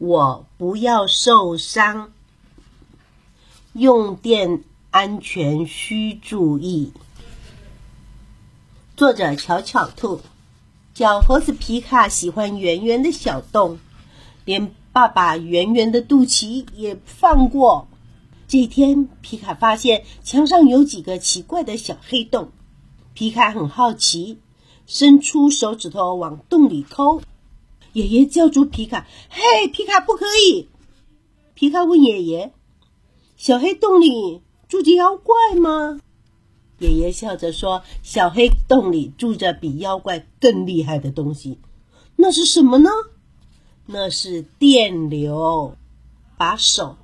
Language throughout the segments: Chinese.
我不要受伤。用电安全需注意。作者：巧巧兔。小猴子皮卡喜欢圆圆的小洞，连爸爸圆圆的肚脐也放过。这天，皮卡发现墙上有几个奇怪的小黑洞，皮卡很好奇，伸出手指头往洞里抠。爷爷叫住皮卡：“嘿，皮卡，不可以！”皮卡问爷爷：“小黑洞里住着妖怪吗？”爷爷笑着说：“小黑洞里住着比妖怪更厉害的东西，那是什么呢？那是电流。把手、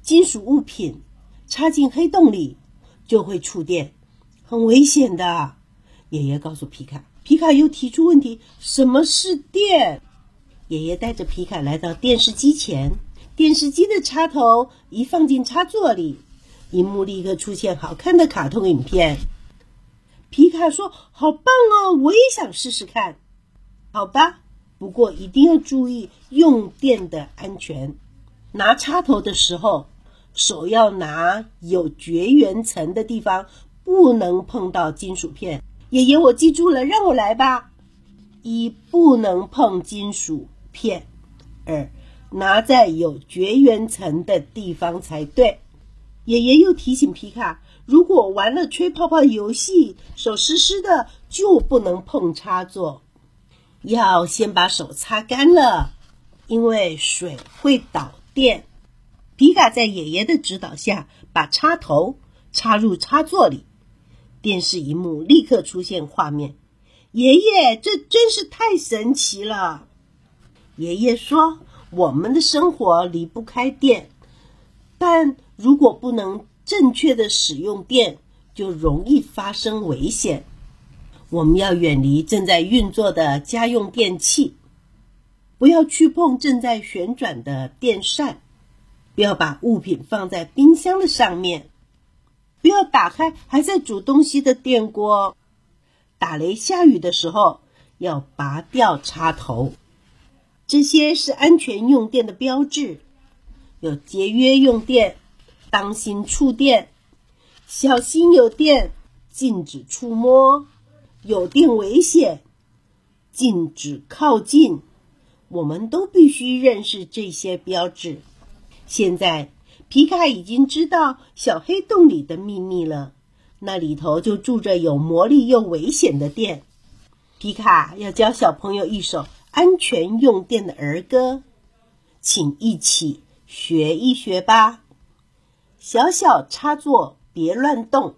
金属物品插进黑洞里，就会触电，很危险的。”爷爷告诉皮卡。皮卡又提出问题：“什么是电？”爷爷带着皮卡来到电视机前，电视机的插头一放进插座里，荧幕立刻出现好看的卡通影片。皮卡说：“好棒哦，我也想试试看。”好吧，不过一定要注意用电的安全。拿插头的时候，手要拿有绝缘层的地方，不能碰到金属片。爷爷，我记住了，让我来吧。一不能碰金属。片，二拿在有绝缘层的地方才对。爷爷又提醒皮卡，如果玩了吹泡泡游戏，手湿湿的就不能碰插座，要先把手擦干了，因为水会导电。皮卡在爷爷的指导下，把插头插入插座里，电视荧幕立刻出现画面。爷爷，这真是太神奇了！爷爷说：“我们的生活离不开电，但如果不能正确的使用电，就容易发生危险。我们要远离正在运作的家用电器，不要去碰正在旋转的电扇，不要把物品放在冰箱的上面，不要打开还在煮东西的电锅。打雷下雨的时候，要拔掉插头。”这些是安全用电的标志，有节约用电、当心触电、小心有电、禁止触摸、有电危险、禁止靠近。我们都必须认识这些标志。现在，皮卡已经知道小黑洞里的秘密了，那里头就住着有魔力又危险的电。皮卡要教小朋友一首。安全用电的儿歌，请一起学一学吧。小小插座别乱动，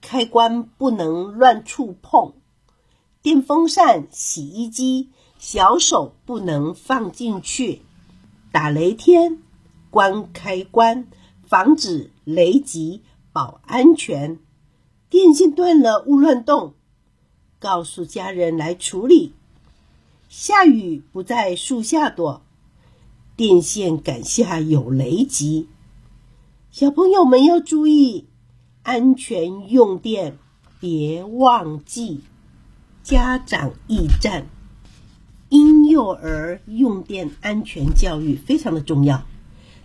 开关不能乱触碰。电风扇、洗衣机，小手不能放进去。打雷天，关开关，防止雷击，保安全。电线断了，勿乱动，告诉家人来处理。下雨不在树下躲，电线杆下有雷击。小朋友们要注意安全用电，别忘记。家长驿站，婴幼儿用电安全教育非常的重要，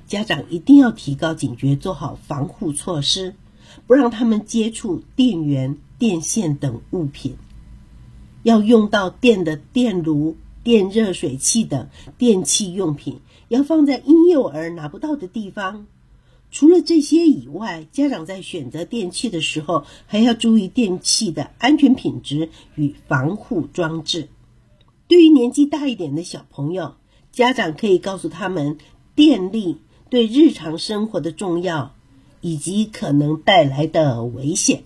家长一定要提高警觉，做好防护措施，不让他们接触电源、电线等物品。要用到电的电炉、电热水器等电器用品，要放在婴幼儿拿不到的地方。除了这些以外，家长在选择电器的时候，还要注意电器的安全品质与防护装置。对于年纪大一点的小朋友，家长可以告诉他们电力对日常生活的重要，以及可能带来的危险。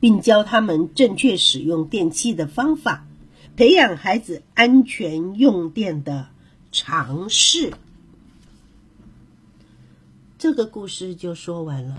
并教他们正确使用电器的方法，培养孩子安全用电的常识。这个故事就说完了。